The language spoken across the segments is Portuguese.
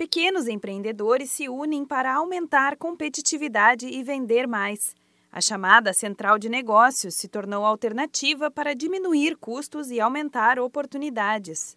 Pequenos empreendedores se unem para aumentar competitividade e vender mais. A chamada Central de Negócios se tornou alternativa para diminuir custos e aumentar oportunidades.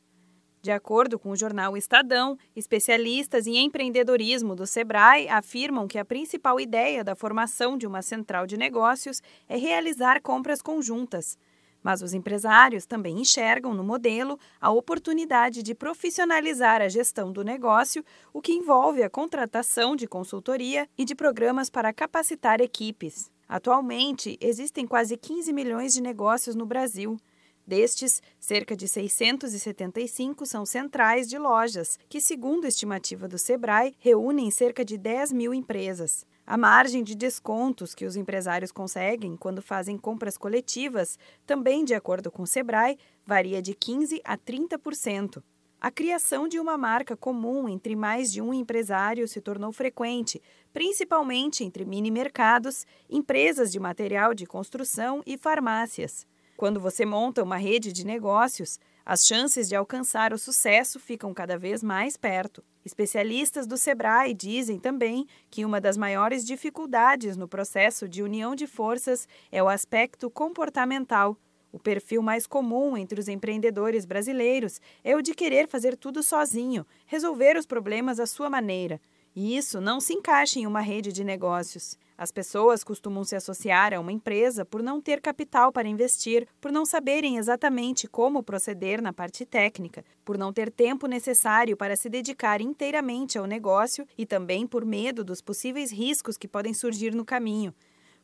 De acordo com o jornal Estadão, especialistas em empreendedorismo do Sebrae afirmam que a principal ideia da formação de uma central de negócios é realizar compras conjuntas. Mas os empresários também enxergam no modelo a oportunidade de profissionalizar a gestão do negócio, o que envolve a contratação de consultoria e de programas para capacitar equipes. Atualmente, existem quase 15 milhões de negócios no Brasil. Destes, cerca de 675 são centrais de lojas, que, segundo a estimativa do Sebrae, reúnem cerca de 10 mil empresas. A margem de descontos que os empresários conseguem quando fazem compras coletivas, também de acordo com o Sebrae, varia de 15% a 30%. A criação de uma marca comum entre mais de um empresário se tornou frequente, principalmente entre mini mercados, empresas de material de construção e farmácias. Quando você monta uma rede de negócios, as chances de alcançar o sucesso ficam cada vez mais perto. Especialistas do Sebrae dizem também que uma das maiores dificuldades no processo de união de forças é o aspecto comportamental. O perfil mais comum entre os empreendedores brasileiros é o de querer fazer tudo sozinho, resolver os problemas à sua maneira. E isso não se encaixa em uma rede de negócios. As pessoas costumam se associar a uma empresa por não ter capital para investir, por não saberem exatamente como proceder na parte técnica, por não ter tempo necessário para se dedicar inteiramente ao negócio e também por medo dos possíveis riscos que podem surgir no caminho.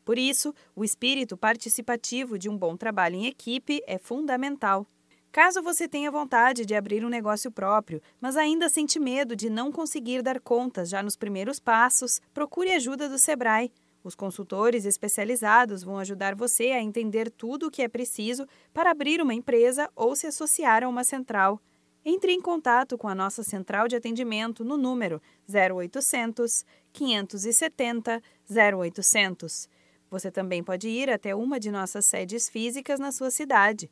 Por isso, o espírito participativo de um bom trabalho em equipe é fundamental. Caso você tenha vontade de abrir um negócio próprio, mas ainda sente medo de não conseguir dar contas já nos primeiros passos, procure ajuda do Sebrae. Os consultores especializados vão ajudar você a entender tudo o que é preciso para abrir uma empresa ou se associar a uma central. Entre em contato com a nossa central de atendimento no número 0800 570 0800. Você também pode ir até uma de nossas sedes físicas na sua cidade.